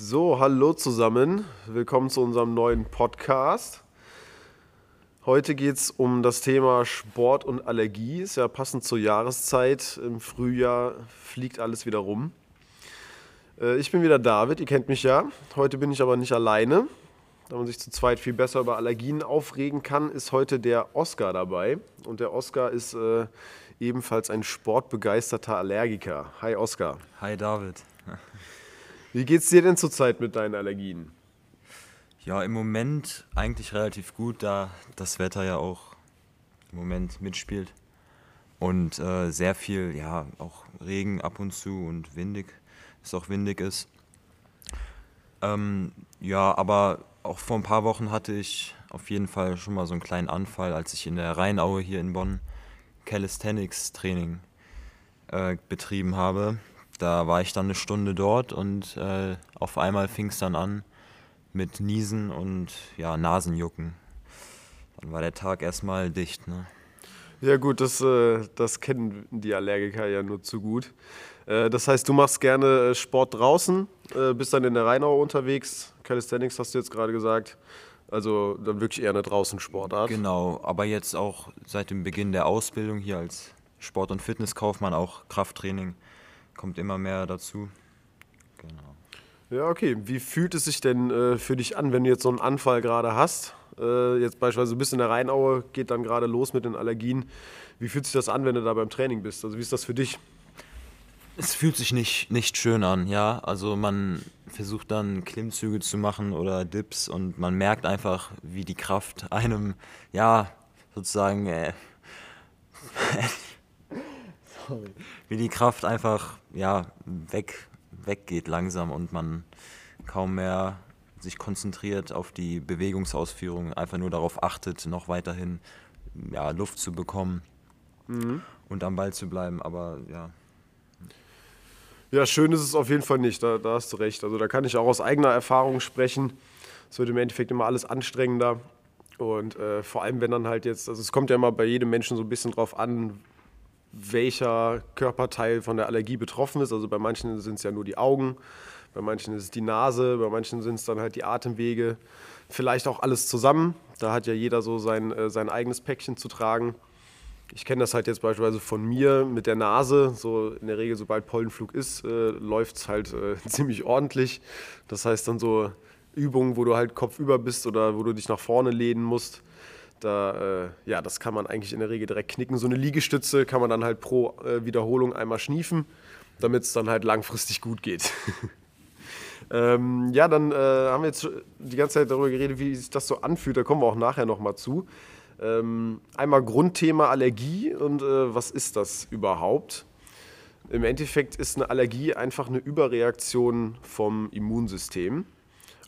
So, hallo zusammen. Willkommen zu unserem neuen Podcast. Heute geht es um das Thema Sport und Allergie. Ist ja passend zur Jahreszeit. Im Frühjahr fliegt alles wieder rum. Äh, ich bin wieder David, ihr kennt mich ja. Heute bin ich aber nicht alleine. Da man sich zu zweit viel besser über Allergien aufregen kann, ist heute der Oscar dabei. Und der Oscar ist äh, ebenfalls ein sportbegeisterter Allergiker. Hi Oscar. Hi David. Wie geht's dir denn zurzeit mit deinen Allergien? Ja, im Moment eigentlich relativ gut, da das Wetter ja auch im Moment mitspielt. Und äh, sehr viel, ja, auch Regen ab und zu und windig, es auch windig ist. Ähm, ja, aber auch vor ein paar Wochen hatte ich auf jeden Fall schon mal so einen kleinen Anfall, als ich in der Rheinaue hier in Bonn Calisthenics-Training äh, betrieben habe. Da war ich dann eine Stunde dort und äh, auf einmal fing es dann an mit Niesen und ja, Nasenjucken. Dann war der Tag erstmal dicht. Ne? Ja gut, das, äh, das kennen die Allergiker ja nur zu gut. Äh, das heißt, du machst gerne äh, Sport draußen, äh, bist dann in der Rheinau unterwegs. Calisthenics hast du jetzt gerade gesagt. Also dann wirklich eher eine Draußensportart. Genau, aber jetzt auch seit dem Beginn der Ausbildung hier als Sport- und Fitnesskaufmann auch Krafttraining kommt immer mehr dazu. Genau. Ja, okay. Wie fühlt es sich denn äh, für dich an, wenn du jetzt so einen Anfall gerade hast? Äh, jetzt beispielsweise du bist in der Rheinaue, geht dann gerade los mit den Allergien. Wie fühlt sich das an, wenn du da beim Training bist? Also wie ist das für dich? Es fühlt sich nicht, nicht schön an, ja. Also man versucht dann Klimmzüge zu machen oder Dips und man merkt einfach, wie die Kraft einem, ja, sozusagen, äh, Sorry. wie die Kraft einfach, ja, weg, weggeht langsam und man kaum mehr sich konzentriert auf die Bewegungsausführung, einfach nur darauf achtet, noch weiterhin ja, Luft zu bekommen mhm. und am Ball zu bleiben. Aber ja, ja, schön ist es auf jeden Fall nicht, da, da hast du recht. Also da kann ich auch aus eigener Erfahrung sprechen. Es wird im Endeffekt immer alles anstrengender. Und äh, vor allem, wenn dann halt jetzt, also es kommt ja immer bei jedem Menschen so ein bisschen drauf an, welcher Körperteil von der Allergie betroffen ist. Also bei manchen sind es ja nur die Augen, bei manchen ist es die Nase, bei manchen sind es dann halt die Atemwege. Vielleicht auch alles zusammen. Da hat ja jeder so sein, äh, sein eigenes Päckchen zu tragen. Ich kenne das halt jetzt beispielsweise von mir mit der Nase. So in der Regel, sobald Pollenflug ist, äh, läuft es halt äh, ziemlich ordentlich. Das heißt dann so Übungen, wo du halt kopfüber bist oder wo du dich nach vorne lehnen musst. Da, äh, ja, das kann man eigentlich in der Regel direkt knicken. So eine Liegestütze kann man dann halt pro äh, Wiederholung einmal schniefen, damit es dann halt langfristig gut geht. ähm, ja, dann äh, haben wir jetzt die ganze Zeit darüber geredet, wie sich das so anfühlt. Da kommen wir auch nachher nochmal zu. Ähm, einmal Grundthema Allergie und äh, was ist das überhaupt? Im Endeffekt ist eine Allergie einfach eine Überreaktion vom Immunsystem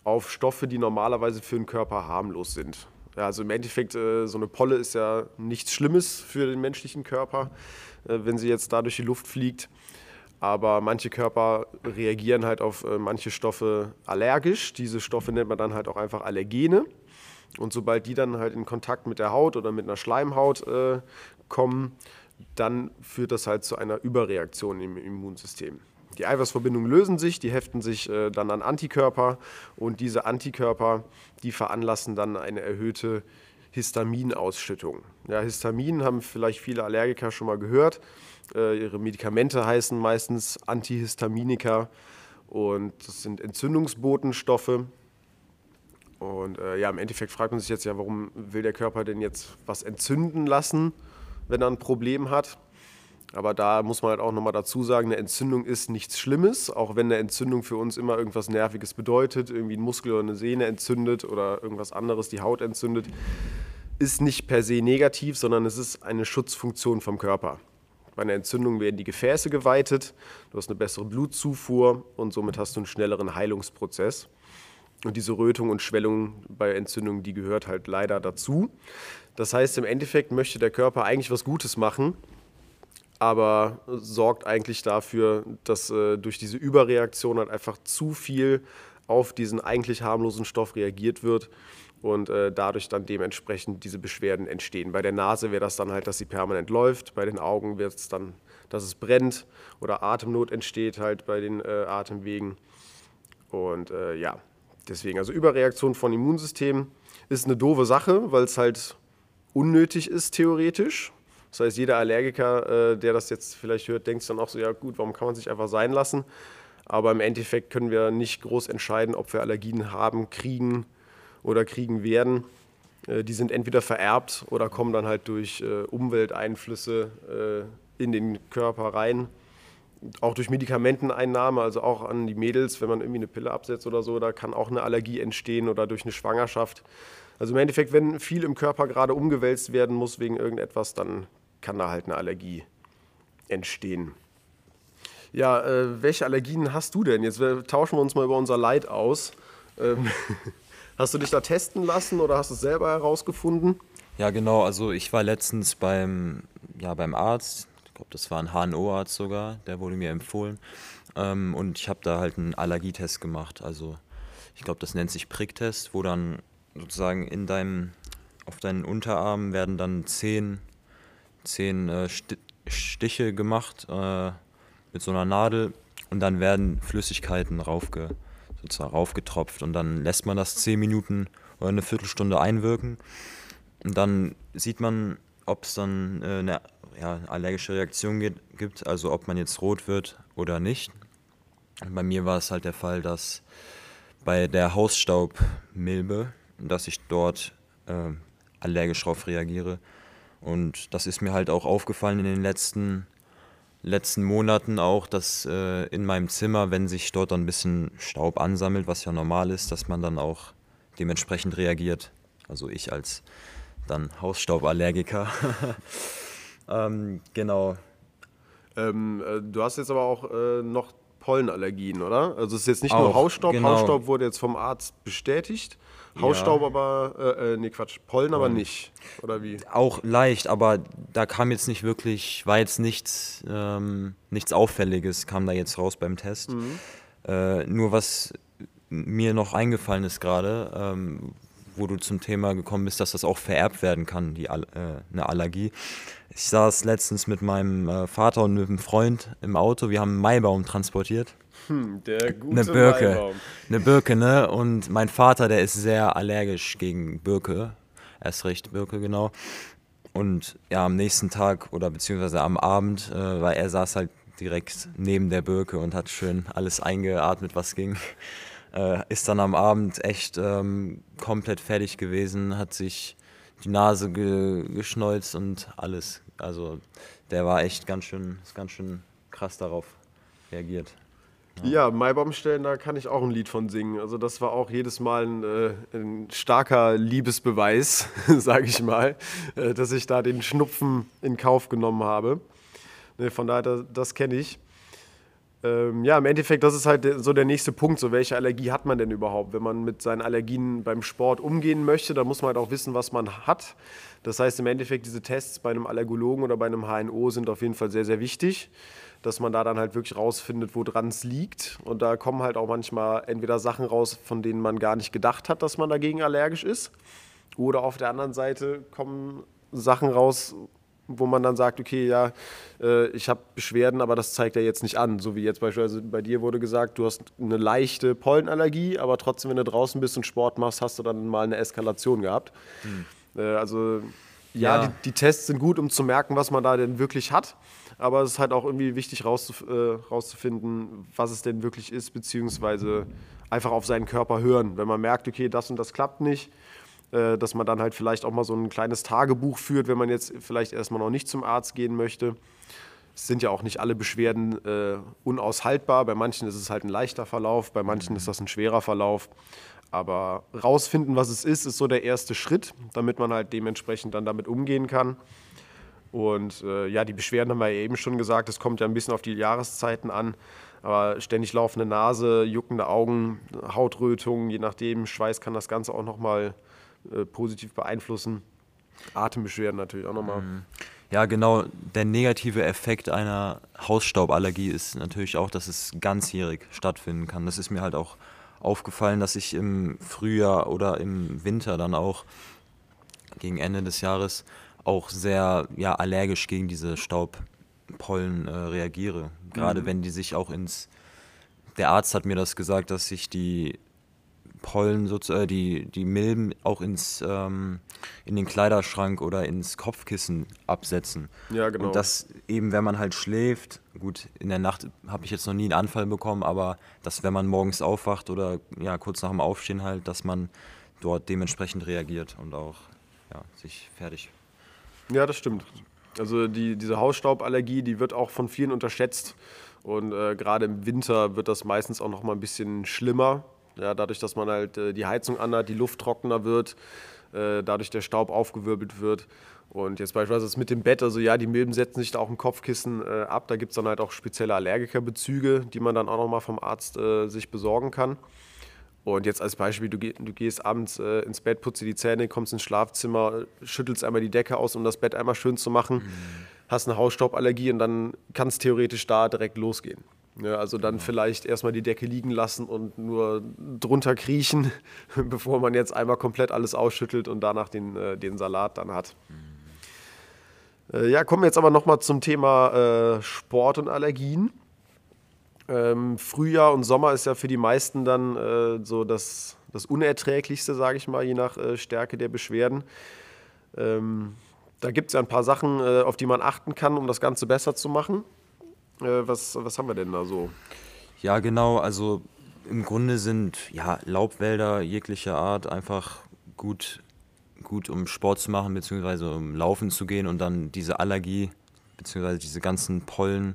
auf Stoffe, die normalerweise für den Körper harmlos sind. Ja, also im Endeffekt, äh, so eine Polle ist ja nichts Schlimmes für den menschlichen Körper, äh, wenn sie jetzt da durch die Luft fliegt. Aber manche Körper reagieren halt auf äh, manche Stoffe allergisch. Diese Stoffe nennt man dann halt auch einfach Allergene. Und sobald die dann halt in Kontakt mit der Haut oder mit einer Schleimhaut kommen, dann führt das halt zu einer Überreaktion im Immunsystem. Die Eiweißverbindungen lösen sich, die heften sich äh, dann an Antikörper und diese Antikörper, die veranlassen dann eine erhöhte Histaminausschüttung. Ja, Histamin haben vielleicht viele Allergiker schon mal gehört. Äh, ihre Medikamente heißen meistens Antihistaminika und das sind Entzündungsbotenstoffe. Und äh, ja, im Endeffekt fragt man sich jetzt ja, warum will der Körper denn jetzt was entzünden lassen, wenn er ein Problem hat? Aber da muss man halt auch nochmal dazu sagen, eine Entzündung ist nichts Schlimmes, auch wenn eine Entzündung für uns immer irgendwas Nerviges bedeutet, irgendwie ein Muskel oder eine Sehne entzündet oder irgendwas anderes die Haut entzündet, ist nicht per se negativ, sondern es ist eine Schutzfunktion vom Körper. Bei einer Entzündung werden die Gefäße geweitet, du hast eine bessere Blutzufuhr und somit hast du einen schnelleren Heilungsprozess. Und diese Rötung und Schwellung bei Entzündungen, die gehört halt leider dazu. Das heißt, im Endeffekt möchte der Körper eigentlich was Gutes machen, aber sorgt eigentlich dafür, dass äh, durch diese Überreaktion halt einfach zu viel auf diesen eigentlich harmlosen Stoff reagiert wird und äh, dadurch dann dementsprechend diese Beschwerden entstehen. Bei der Nase wäre das dann halt, dass sie permanent läuft, bei den Augen wird es dann, dass es brennt oder Atemnot entsteht halt bei den äh, Atemwegen Und äh, ja, deswegen, also Überreaktion von Immunsystem ist eine doofe Sache, weil es halt unnötig ist, theoretisch. Das heißt, jeder Allergiker, äh, der das jetzt vielleicht hört, denkt dann auch so, ja gut, warum kann man sich einfach sein lassen? Aber im Endeffekt können wir nicht groß entscheiden, ob wir Allergien haben, kriegen oder kriegen werden. Äh, die sind entweder vererbt oder kommen dann halt durch äh, Umwelteinflüsse in den Körper rein. Auch durch Medikamenteneinnahme, also auch an die Mädels, wenn man irgendwie eine Pille absetzt oder so, da kann auch eine Allergie entstehen oder durch eine Schwangerschaft. Also im Endeffekt, wenn viel im Körper gerade umgewälzt werden muss wegen irgendetwas, dann kann da halt eine Allergie entstehen. Ja, äh, welche Allergien hast du denn? Jetzt tauschen wir uns mal über unser Leid aus. Ähm, hast du dich da testen lassen oder hast du es selber herausgefunden? Ja, genau. Also ich war letztens beim, ja, beim Arzt. Ich glaube, das war ein HNO-Arzt sogar. Der wurde mir empfohlen. Ähm, und ich habe da halt einen Allergietest gemacht. Also ich glaube, das nennt sich Pricktest, wo dann sozusagen in deinem, auf deinen Unterarmen werden dann zehn, zehn äh, Stiche gemacht. Äh, mit so einer Nadel und dann werden Flüssigkeiten raufge, sozusagen raufgetropft und dann lässt man das 10 Minuten oder eine Viertelstunde einwirken und dann sieht man, ob es dann äh, eine ja, allergische Reaktion gibt, also ob man jetzt rot wird oder nicht. Und bei mir war es halt der Fall, dass bei der Hausstaubmilbe, dass ich dort äh, allergisch drauf reagiere. Und das ist mir halt auch aufgefallen in den letzten letzten Monaten auch, dass äh, in meinem Zimmer, wenn sich dort dann ein bisschen Staub ansammelt, was ja normal ist, dass man dann auch dementsprechend reagiert. Also ich als dann Hausstauballergiker. ähm, genau. Ähm, äh, du hast jetzt aber auch äh, noch Pollenallergien, oder? Also es ist jetzt nicht auch, nur Hausstaub. Genau. Hausstaub wurde jetzt vom Arzt bestätigt. Hausstaub ja. aber, äh, äh, nee Quatsch, Pollen aber nicht, oder wie? Auch leicht, aber da kam jetzt nicht wirklich, war jetzt nichts, ähm, nichts Auffälliges, kam da jetzt raus beim Test. Mhm. Äh, nur was mir noch eingefallen ist gerade, ähm, wo du zum Thema gekommen bist, dass das auch vererbt werden kann, die, äh, eine Allergie. Ich saß letztens mit meinem äh, Vater und mit einem Freund im Auto, wir haben einen Maibaum transportiert. Hm, der gute eine Birke. Maibaum. Eine Birke, ne? Und mein Vater, der ist sehr allergisch gegen Birke. Erst recht Birke, genau. Und ja, am nächsten Tag oder beziehungsweise am Abend, äh, weil er saß halt direkt neben der Birke und hat schön alles eingeatmet, was ging. Äh, ist dann am Abend echt ähm, komplett fertig gewesen, hat sich die Nase ge geschneuzt und alles. Also der war echt ganz schön, ist ganz schön krass darauf reagiert. Ja, Maibaumstellen, da kann ich auch ein Lied von singen. Also das war auch jedes Mal ein, äh, ein starker Liebesbeweis, sage ich mal, äh, dass ich da den Schnupfen in Kauf genommen habe. Ne, von daher, das, das kenne ich. Ähm, ja, im Endeffekt, das ist halt so der nächste Punkt. So, welche Allergie hat man denn überhaupt? Wenn man mit seinen Allergien beim Sport umgehen möchte, dann muss man halt auch wissen, was man hat. Das heißt, im Endeffekt, diese Tests bei einem Allergologen oder bei einem HNO sind auf jeden Fall sehr, sehr wichtig dass man da dann halt wirklich rausfindet, woran es liegt. Und da kommen halt auch manchmal entweder Sachen raus, von denen man gar nicht gedacht hat, dass man dagegen allergisch ist. Oder auf der anderen Seite kommen Sachen raus, wo man dann sagt, okay, ja, äh, ich habe Beschwerden, aber das zeigt er jetzt nicht an. So wie jetzt beispielsweise bei dir wurde gesagt, du hast eine leichte Pollenallergie, aber trotzdem, wenn du draußen bist und Sport machst, hast du dann mal eine Eskalation gehabt. Hm. Äh, also ja, ja. Die, die, Tests sind gut, um zu merken, was man da denn wirklich hat aber es ist halt auch irgendwie wichtig rauszuf äh, rauszufinden, was es denn wirklich ist, beziehungsweise einfach auf seinen Körper hören. Wenn man merkt, okay, das und das klappt nicht, äh, dass man dann halt vielleicht auch mal so ein kleines Tagebuch führt, wenn man jetzt vielleicht erstmal noch nicht zum Arzt gehen möchte. Es sind ja auch nicht alle Beschwerden äh, unaushaltbar. Bei manchen ist es halt ein leichter Verlauf, bei manchen ist das ein schwerer Verlauf. Aber rausfinden, was es ist, ist so der erste Schritt, damit man halt dementsprechend dann damit umgehen kann. Und äh, ja, die Beschwerden haben wir eben schon gesagt, es kommt ja ein bisschen auf die Jahreszeiten an. Aber ständig laufende Nase, juckende Augen, Hautrötung, je nachdem, Schweiß kann das Ganze auch nochmal äh, positiv beeinflussen. Atembeschwerden natürlich auch nochmal. Mhm. Ja, genau. Der negative Effekt einer Hausstauballergie ist natürlich auch, dass es ganzjährig stattfinden kann. Das ist mir halt auch aufgefallen, dass ich im Frühjahr oder im Winter dann auch gegen Ende des Jahres auch sehr ja, allergisch gegen diese Staubpollen äh, reagiere. Gerade mhm. wenn die sich auch ins der Arzt hat mir das gesagt, dass sich die Pollen, sozusagen, äh, die, die Milben auch ins, ähm, in den Kleiderschrank oder ins Kopfkissen absetzen. Ja, genau. Und das eben, wenn man halt schläft, gut, in der Nacht habe ich jetzt noch nie einen Anfall bekommen, aber dass, wenn man morgens aufwacht oder ja, kurz nach dem Aufstehen halt, dass man dort dementsprechend reagiert und auch ja, sich fertig. Ja, das stimmt. Also die, diese Hausstauballergie, die wird auch von vielen unterschätzt. Und äh, gerade im Winter wird das meistens auch noch mal ein bisschen schlimmer. Ja, dadurch, dass man halt äh, die Heizung anhat, die Luft trockener wird, äh, dadurch der Staub aufgewirbelt wird. Und jetzt beispielsweise das mit dem Bett, also ja, die Milben setzen sich da auch im Kopfkissen äh, ab. Da gibt es dann halt auch spezielle Allergikerbezüge, die man dann auch nochmal vom Arzt äh, sich besorgen kann. Und jetzt als Beispiel, du, du gehst abends äh, ins Bett, putzt dir die Zähne, kommst ins Schlafzimmer, schüttelst einmal die Decke aus, um das Bett einmal schön zu machen, mhm. hast eine Hausstauballergie und dann kann es theoretisch da direkt losgehen. Ja, also dann genau. vielleicht erstmal die Decke liegen lassen und nur drunter kriechen, bevor man jetzt einmal komplett alles ausschüttelt und danach den, äh, den Salat dann hat. Mhm. Äh, ja, kommen wir jetzt aber nochmal zum Thema äh, Sport und Allergien. Ähm, Frühjahr und Sommer ist ja für die meisten dann äh, so das, das Unerträglichste, sage ich mal, je nach äh, Stärke der Beschwerden. Ähm, da gibt es ja ein paar Sachen, äh, auf die man achten kann, um das Ganze besser zu machen. Äh, was, was haben wir denn da so? Ja, genau. Also im Grunde sind ja, Laubwälder jeglicher Art einfach gut, gut, um Sport zu machen, beziehungsweise um Laufen zu gehen und dann diese Allergie, beziehungsweise diese ganzen Pollen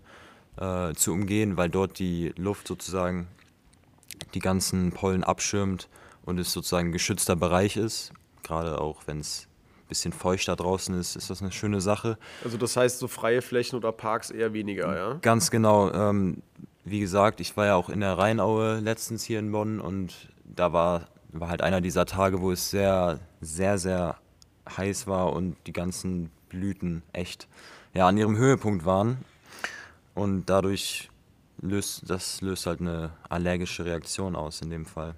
äh, zu umgehen, weil dort die Luft sozusagen die ganzen Pollen abschirmt und es sozusagen ein geschützter Bereich ist. Gerade auch wenn es bisschen feuchter draußen ist, ist das eine schöne Sache. Also das heißt, so freie Flächen oder Parks eher weniger, ja? Ganz genau. Ähm, wie gesagt, ich war ja auch in der Rheinaue letztens hier in Bonn und da war, war halt einer dieser Tage, wo es sehr, sehr, sehr heiß war und die ganzen Blüten echt ja, an ihrem Höhepunkt waren. Und dadurch löst das löst halt eine allergische Reaktion aus in dem Fall.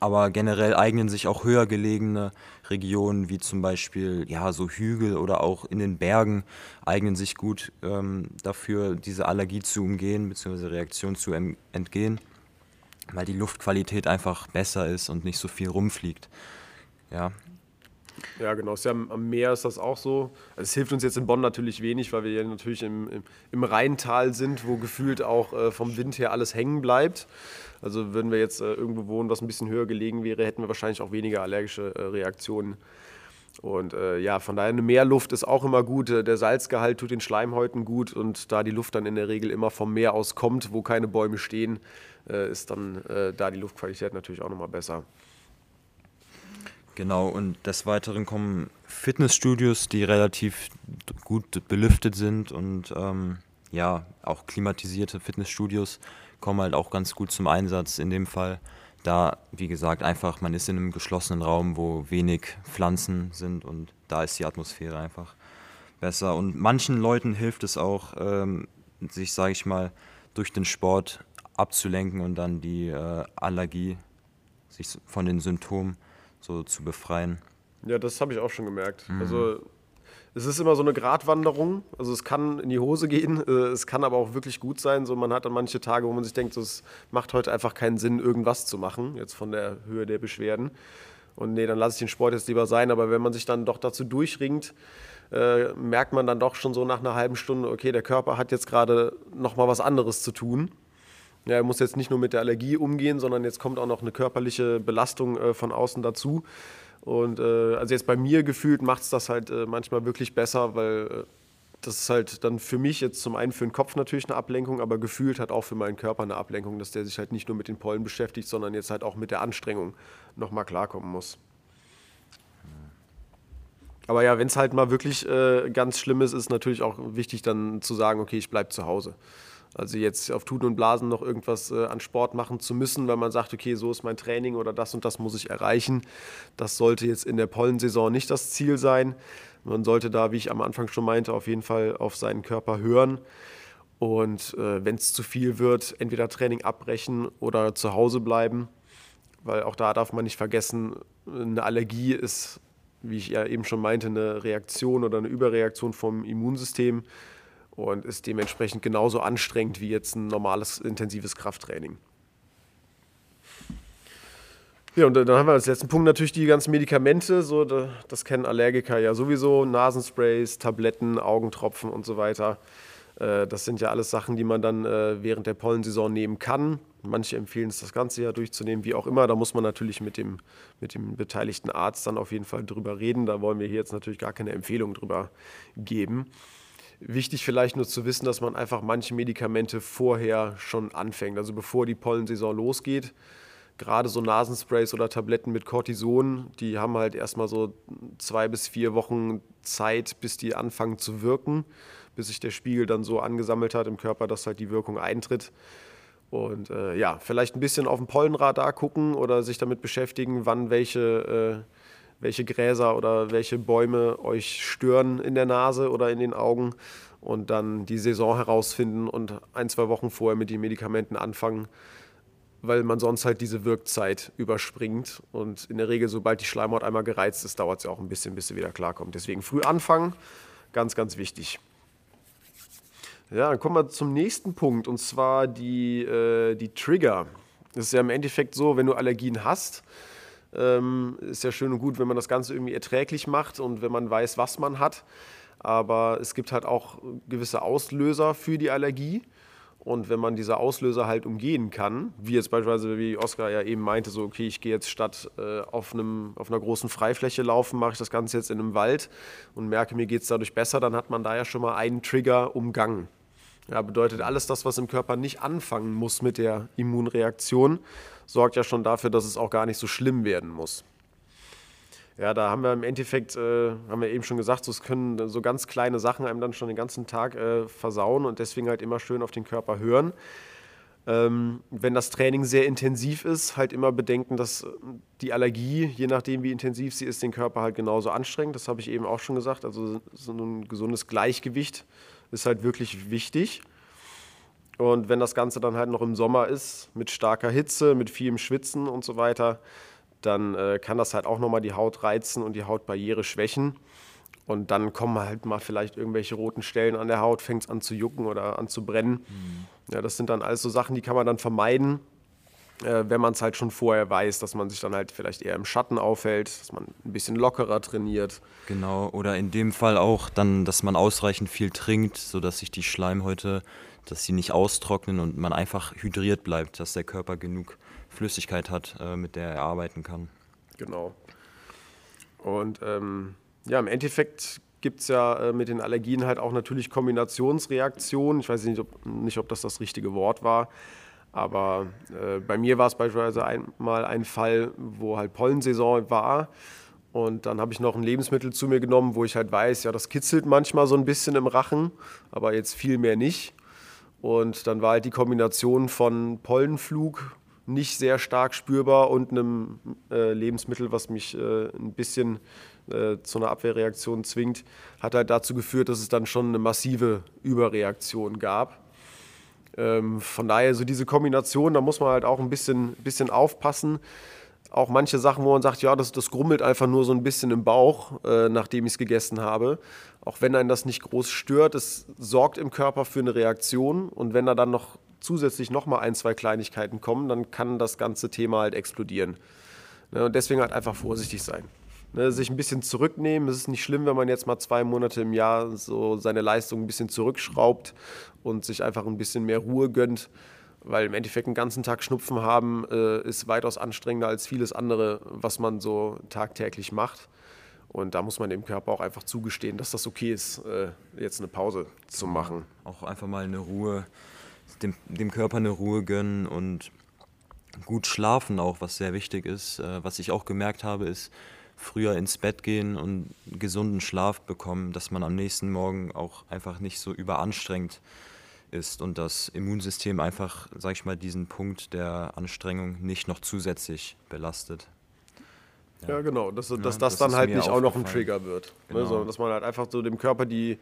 Aber generell eignen sich auch höher gelegene Regionen wie zum Beispiel ja, so Hügel oder auch in den Bergen eignen sich gut ähm, dafür, diese Allergie zu umgehen bzw. Reaktion zu entgehen, weil die Luftqualität einfach besser ist und nicht so viel rumfliegt. Ja, ja, genau. Ja am Meer ist das auch so. Also es hilft uns jetzt in Bonn natürlich wenig, weil wir ja natürlich im, im, im Rheintal sind, wo gefühlt auch äh, vom Wind her alles hängen bleibt. Also würden wir jetzt äh, irgendwo wohnen, was ein bisschen höher gelegen wäre, hätten wir wahrscheinlich auch weniger allergische äh, Reaktionen. Und äh, ja, von daher eine Meerluft ist auch immer gut. Der Salzgehalt tut den Schleimhäuten gut und da die Luft dann in der Regel immer vom Meer aus kommt, wo keine Bäume stehen, äh, ist dann äh, da die Luftqualität natürlich auch nochmal besser. Genau, und des Weiteren kommen Fitnessstudios, die relativ gut belüftet sind und ähm, ja, auch klimatisierte Fitnessstudios kommen halt auch ganz gut zum Einsatz in dem Fall. Da, wie gesagt, einfach, man ist in einem geschlossenen Raum, wo wenig Pflanzen sind und da ist die Atmosphäre einfach besser. Und manchen Leuten hilft es auch, ähm, sich, sage ich mal, durch den Sport abzulenken und dann die äh, Allergie, sich von den Symptomen so zu befreien. Ja, das habe ich auch schon gemerkt. Mhm. Also es ist immer so eine Gratwanderung. Also es kann in die Hose gehen, äh, es kann aber auch wirklich gut sein. So man hat dann manche Tage, wo man sich denkt, so, es macht heute einfach keinen Sinn, irgendwas zu machen, jetzt von der Höhe der Beschwerden. Und nee, dann lasse ich den Sport jetzt lieber sein. Aber wenn man sich dann doch dazu durchringt, äh, merkt man dann doch schon so nach einer halben Stunde, okay, der Körper hat jetzt gerade noch mal was anderes zu tun. Ja, er muss jetzt nicht nur mit der Allergie umgehen, sondern jetzt kommt auch noch eine körperliche Belastung äh, von außen dazu. Und äh, also jetzt bei mir gefühlt macht es das halt äh, manchmal wirklich besser, weil äh, das ist halt dann für mich jetzt zum einen für den Kopf natürlich eine Ablenkung, aber gefühlt hat auch für meinen Körper eine Ablenkung, dass der sich halt nicht nur mit den Pollen beschäftigt, sondern jetzt halt auch mit der Anstrengung nochmal klarkommen muss. Aber ja, wenn es halt mal wirklich äh, ganz schlimm ist, ist natürlich auch wichtig dann zu sagen, okay, ich bleibe zu Hause. Also jetzt auf Tuten und Blasen noch irgendwas äh, an Sport machen zu müssen, weil man sagt, okay, so ist mein Training oder das und das muss ich erreichen. Das sollte jetzt in der Pollensaison nicht das Ziel sein. Man sollte da, wie ich am Anfang schon meinte, auf jeden Fall auf seinen Körper hören. Und äh, wenn es zu viel wird, entweder Training abbrechen oder zu Hause bleiben. Weil auch da darf man nicht vergessen, eine Allergie ist, wie ich ja eben schon meinte, eine Reaktion oder eine Überreaktion vom Immunsystem und ist dementsprechend genauso anstrengend wie jetzt ein normales intensives Krafttraining. Ja, und dann haben wir als letzten Punkt natürlich die ganzen Medikamente. So, das kennen Allergiker ja sowieso. Nasensprays, Tabletten, Augentropfen und so weiter. Äh, das sind ja alles Sachen, die man dann äh, während der Pollensaison nehmen kann. Manche empfehlen es, das ganze Jahr durchzunehmen, wie auch immer. Da muss man natürlich mit dem, mit dem beteiligten Arzt dann auf jeden Fall drüber reden. Da wollen wir hier jetzt natürlich gar keine Empfehlung drüber geben. Wichtig vielleicht nur zu wissen, dass man einfach manche Medikamente vorher schon anfängt, also bevor die Pollensaison losgeht gerade so Nasensprays oder Tabletten mit Cortison, die haben halt erstmal so zwei bis vier Wochen Zeit, bis die anfangen zu wirken, bis sich der Spiegel dann so angesammelt hat im Körper, dass halt die Wirkung eintritt. Und äh, ja, vielleicht ein bisschen auf dem Pollenradar gucken oder sich damit beschäftigen, wann welche, äh, welche Gräser oder welche Bäume euch stören in der Nase oder in den Augen und dann die Saison herausfinden und ein, zwei Wochen vorher mit den Medikamenten anfangen weil man sonst halt diese Wirkzeit überspringt. Und in der Regel, sobald die Schleimhaut einmal gereizt ist, dauert es ja auch ein bisschen, bis sie wieder klarkommt. Deswegen früh anfangen, ganz, ganz wichtig. Ja, dann kommen wir zum nächsten Punkt und zwar die, äh, die Trigger. Das ist ja im Endeffekt so, wenn du Allergien hast, ähm, ist ja schön und gut, wenn man das Ganze irgendwie erträglich macht und wenn man weiß, was man hat. Aber es gibt halt auch gewisse Auslöser für die Allergie. Und wenn man diese Auslöser halt umgehen kann, wie jetzt beispielsweise, wie Oskar ja eben meinte, so, okay, ich gehe jetzt statt äh, auf, einem, auf einer großen Freifläche laufen, mache ich das Ganze jetzt in einem Wald und merke, mir geht es dadurch besser, dann hat man da ja schon mal einen Trigger umgangen. Ja, bedeutet, alles das, was im Körper nicht anfangen muss mit der Immunreaktion, sorgt ja schon dafür, dass es auch gar nicht so schlimm werden muss. Ja, da haben wir im Endeffekt, äh, haben wir eben schon gesagt, so, es können so ganz kleine Sachen einem dann schon den ganzen Tag äh, versauen und deswegen halt immer schön auf den Körper hören. Ähm, wenn das Training sehr intensiv ist, halt immer bedenken, dass die Allergie, je nachdem wie intensiv sie ist, den Körper halt genauso anstrengt. Das habe ich eben auch schon gesagt. Also so ein gesundes Gleichgewicht ist halt wirklich wichtig. Und wenn das Ganze dann halt noch im Sommer ist, mit starker Hitze, mit vielem Schwitzen und so weiter, dann äh, kann das halt auch nochmal die Haut reizen und die Hautbarriere schwächen. Und dann kommen halt mal vielleicht irgendwelche roten Stellen an der Haut, fängt es an zu jucken oder an zu brennen. Mhm. Ja, das sind dann alles so Sachen, die kann man dann vermeiden, äh, wenn man es halt schon vorher weiß, dass man sich dann halt vielleicht eher im Schatten aufhält, dass man ein bisschen lockerer trainiert. Genau, oder in dem Fall auch dann, dass man ausreichend viel trinkt, sodass sich die Schleimhäute, dass sie nicht austrocknen und man einfach hydriert bleibt, dass der Körper genug Flüssigkeit hat, äh, mit der er arbeiten kann. Genau. Und ähm, ja, im Endeffekt gibt es ja äh, mit den Allergien halt auch natürlich Kombinationsreaktionen. Ich weiß nicht, ob, nicht, ob das das richtige Wort war. Aber äh, bei mir war es beispielsweise einmal ein Fall, wo halt Pollensaison war. Und dann habe ich noch ein Lebensmittel zu mir genommen, wo ich halt weiß, ja, das kitzelt manchmal so ein bisschen im Rachen, aber jetzt viel mehr nicht. Und dann war halt die Kombination von Pollenflug, nicht sehr stark spürbar und einem äh, Lebensmittel, was mich äh, ein bisschen äh, zu einer Abwehrreaktion zwingt, hat halt dazu geführt, dass es dann schon eine massive Überreaktion gab. Ähm, von daher so diese Kombination, da muss man halt auch ein bisschen, bisschen aufpassen. Auch manche Sachen, wo man sagt, ja, das, das grummelt einfach nur so ein bisschen im Bauch, äh, nachdem ich es gegessen habe. Auch wenn einen das nicht groß stört, es sorgt im Körper für eine Reaktion. Und wenn er dann noch zusätzlich nochmal ein, zwei Kleinigkeiten kommen, dann kann das ganze Thema halt explodieren. Ne, und deswegen halt einfach vorsichtig sein. Ne, sich ein bisschen zurücknehmen. Es ist nicht schlimm, wenn man jetzt mal zwei Monate im Jahr so seine Leistung ein bisschen zurückschraubt und sich einfach ein bisschen mehr Ruhe gönnt. Weil im Endeffekt einen ganzen Tag Schnupfen haben äh, ist weitaus anstrengender als vieles andere, was man so tagtäglich macht. Und da muss man dem Körper auch einfach zugestehen, dass das okay ist, äh, jetzt eine Pause zu machen. Auch einfach mal eine Ruhe dem, dem Körper eine Ruhe gönnen und gut schlafen auch, was sehr wichtig ist. Äh, was ich auch gemerkt habe, ist früher ins Bett gehen und gesunden Schlaf bekommen, dass man am nächsten Morgen auch einfach nicht so überanstrengt ist und das Immunsystem einfach, sag ich mal, diesen Punkt der Anstrengung nicht noch zusätzlich belastet. Ja, ja genau, dass, dass ja, das, das dann halt nicht auch noch ein Trigger wird. Ne, genau. Ne, sondern dass man halt einfach so dem Körper die,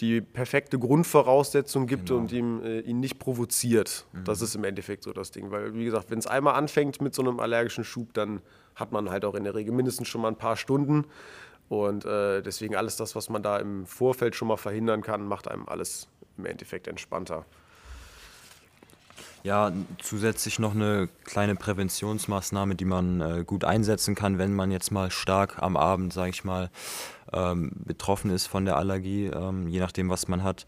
die perfekte Grundvoraussetzung gibt genau. und ihm, äh, ihn nicht provoziert. Mhm. Das ist im Endeffekt so das Ding. Weil, wie gesagt, wenn es einmal anfängt mit so einem allergischen Schub, dann hat man halt auch in der Regel mindestens schon mal ein paar Stunden. Und äh, deswegen alles das, was man da im Vorfeld schon mal verhindern kann, macht einem alles im Endeffekt entspannter. Ja, zusätzlich noch eine kleine Präventionsmaßnahme, die man äh, gut einsetzen kann, wenn man jetzt mal stark am Abend, sage ich mal, ähm, betroffen ist von der Allergie, ähm, je nachdem, was man hat.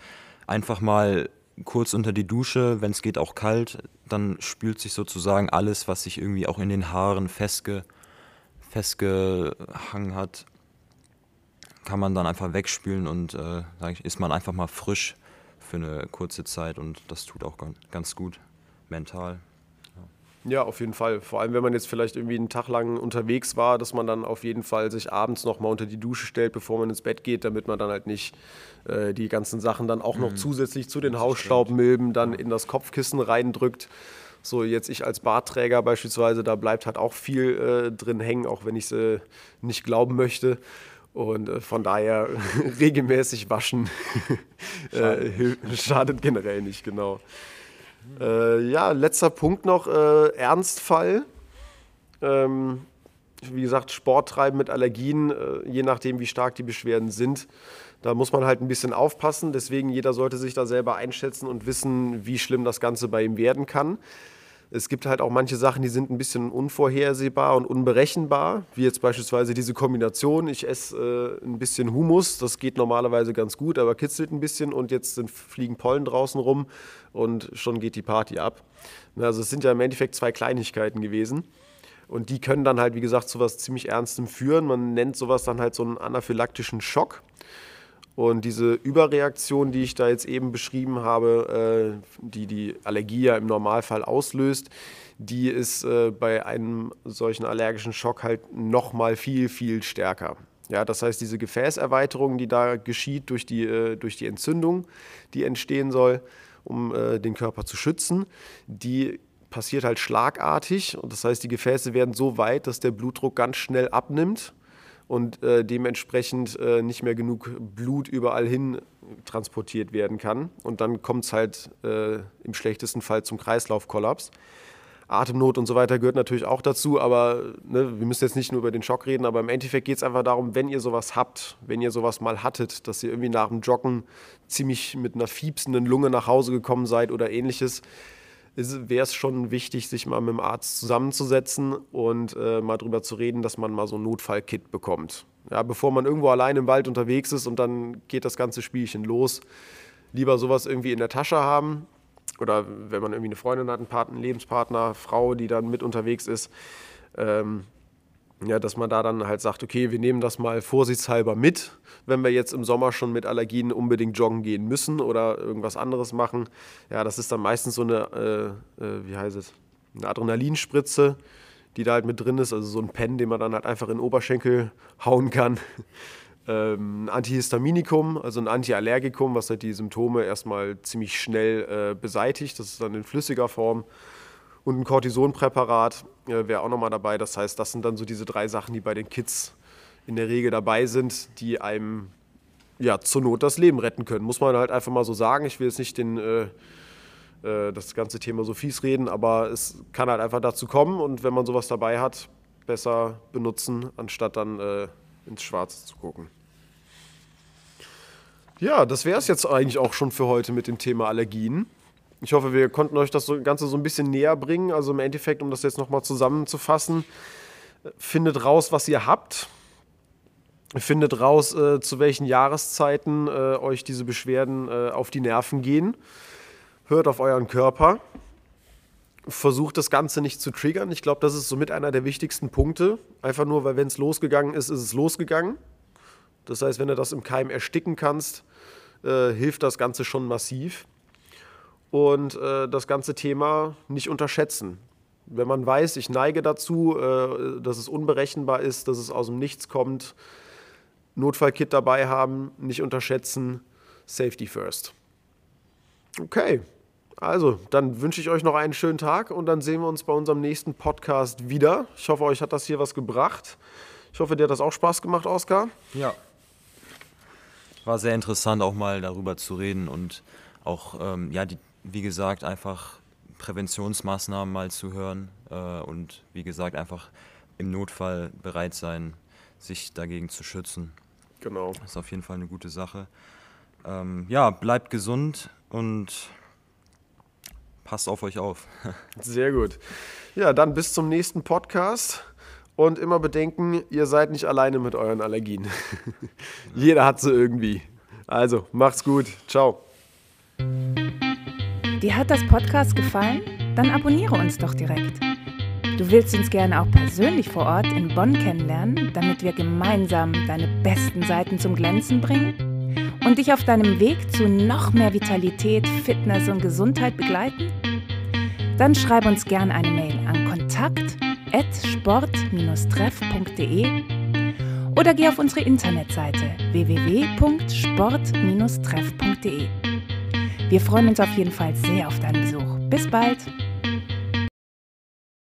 Einfach mal kurz unter die Dusche, wenn es geht auch kalt, dann spült sich sozusagen alles, was sich irgendwie auch in den Haaren festge, festgehangen hat, kann man dann einfach wegspülen und äh, ist man einfach mal frisch für eine kurze Zeit und das tut auch ganz gut mental. Ja, auf jeden Fall. Vor allem, wenn man jetzt vielleicht irgendwie einen Tag lang unterwegs war, dass man dann auf jeden Fall sich abends nochmal unter die Dusche stellt, bevor man ins Bett geht, damit man dann halt nicht äh, die ganzen Sachen dann auch noch mhm. zusätzlich zu den Hausstaubmilben dann in das Kopfkissen reindrückt. So, jetzt ich als Bartträger beispielsweise, da bleibt halt auch viel äh, drin hängen, auch wenn ich es äh, nicht glauben möchte. Und äh, von daher regelmäßig waschen äh, schadet generell nicht, genau. Äh, ja, letzter Punkt noch, äh, Ernstfall. Ähm, wie gesagt, Sport treiben mit Allergien, je nachdem, wie stark die Beschwerden sind. Da muss man halt ein bisschen aufpassen. Deswegen, jeder sollte sich da selber einschätzen und wissen, wie schlimm das Ganze bei ihm werden kann. Es gibt halt auch manche Sachen, die sind ein bisschen unvorhersehbar und unberechenbar, wie jetzt beispielsweise diese Kombination. Ich esse äh, ein bisschen Humus, das geht normalerweise ganz gut, aber kitzelt ein bisschen und jetzt sind, fliegen Pollen draußen rum und schon geht die Party ab. Also es sind ja im Endeffekt zwei Kleinigkeiten gewesen. Und die können dann halt, wie gesagt, zu was ziemlich Ernstem führen. Man nennt sowas dann halt so einen anaphylaktischen Schock. Und diese Überreaktion, die ich da jetzt eben beschrieben habe, äh, die die Allergie ja im Normalfall auslöst, die ist äh, bei einem solchen allergischen Schock halt nochmal viel, viel stärker. Ja, das heißt, diese Gefäßerweiterung, die da geschieht durch die, äh, durch die Entzündung, die entstehen soll, um den Körper zu schützen, die passiert halt schlagartig. Und das heißt, die Gefäße werden so weit, dass der Blutdruck ganz schnell abnimmt und äh, dementsprechend äh, nicht mehr genug Blut überall hin transportiert werden kann. Und dann kommt es halt äh, im schlechtesten Fall zum Kreislaufkollaps. Atemnot und so weiter gehört natürlich auch dazu, aber ne, wir müssen jetzt nicht nur über den Schock reden, aber im Endeffekt geht es einfach darum, wenn ihr sowas habt, wenn ihr sowas mal hattet, dass ihr irgendwie nach dem Joggen ziemlich mit einer fiepsenden Lunge nach Hause gekommen seid oder ähnliches, wäre es schon wichtig, sich mal mit dem Arzt zusammenzusetzen und äh, mal drüber zu reden, dass man mal so ein Notfallkit bekommt. Ja, bevor man irgendwo allein im Wald unterwegs ist und dann geht das ganze Spielchen los. Lieber sowas irgendwie in der Tasche haben oder wenn man irgendwie eine Freundin hat, einen, Partner, einen Lebenspartner, Frau, die dann mit unterwegs ist, ähm, ja, dass man da dann halt sagt, okay, wir nehmen das mal vorsichtshalber mit, wenn wir jetzt im Sommer schon mit Allergien unbedingt joggen gehen müssen oder irgendwas anderes machen. Ja, das ist dann meistens so eine, äh, äh, wie heißt es, eine Adrenalinspritze, die da halt mit drin ist, also so ein Pen, den man dann halt einfach in den Oberschenkel hauen kann. ähm, Antihistaminikum, also ein Antiallergikum, was halt die Symptome erstmal ziemlich schnell äh, beseitigt. Das ist dann in flüssiger Form. Und ein Cortisonpräparat äh, wäre auch nochmal dabei. Das heißt, das sind dann so diese drei Sachen, die bei den Kids in der Regel dabei sind, die einem ja, zur Not das Leben retten können. Muss man halt einfach mal so sagen. Ich will jetzt nicht den, äh, äh, das ganze Thema so fies reden, aber es kann halt einfach dazu kommen und wenn man sowas dabei hat, besser benutzen, anstatt dann äh, ins Schwarze zu gucken. Ja, das wäre es jetzt eigentlich auch schon für heute mit dem Thema Allergien. Ich hoffe, wir konnten euch das Ganze so ein bisschen näher bringen. Also im Endeffekt, um das jetzt nochmal zusammenzufassen, findet raus, was ihr habt. Findet raus, äh, zu welchen Jahreszeiten äh, euch diese Beschwerden äh, auf die Nerven gehen. Hört auf euren Körper. Versucht das Ganze nicht zu triggern. Ich glaube, das ist somit einer der wichtigsten Punkte. Einfach nur, weil wenn es losgegangen ist, ist es losgegangen. Das heißt, wenn du das im Keim ersticken kannst, äh, hilft das Ganze schon massiv und äh, das ganze Thema nicht unterschätzen. Wenn man weiß, ich neige dazu, äh, dass es unberechenbar ist, dass es aus dem Nichts kommt, Notfallkit dabei haben, nicht unterschätzen, Safety first. Okay, also dann wünsche ich euch noch einen schönen Tag und dann sehen wir uns bei unserem nächsten Podcast wieder. Ich hoffe, euch hat das hier was gebracht. Ich hoffe, dir hat das auch Spaß gemacht, Oskar. Ja. War sehr interessant, auch mal darüber zu reden und auch ähm, ja, die, wie gesagt, einfach Präventionsmaßnahmen mal zu hören äh, und wie gesagt, einfach im Notfall bereit sein, sich dagegen zu schützen. Genau. Das ist auf jeden Fall eine gute Sache. Ähm, ja, bleibt gesund und passt auf euch auf. Sehr gut. Ja, dann bis zum nächsten Podcast. Und immer bedenken, ihr seid nicht alleine mit euren Allergien. Jeder hat sie irgendwie. Also, macht's gut. Ciao. Dir hat das Podcast gefallen? Dann abonniere uns doch direkt. Du willst uns gerne auch persönlich vor Ort in Bonn kennenlernen, damit wir gemeinsam deine besten Seiten zum Glänzen bringen? Und dich auf deinem Weg zu noch mehr Vitalität, Fitness und Gesundheit begleiten? Dann schreib uns gerne eine Mail an kontakt.sport-treff.de oder geh auf unsere Internetseite www.sport-treff.de. Wir freuen uns auf jeden Fall sehr auf deinen Besuch. Bis bald!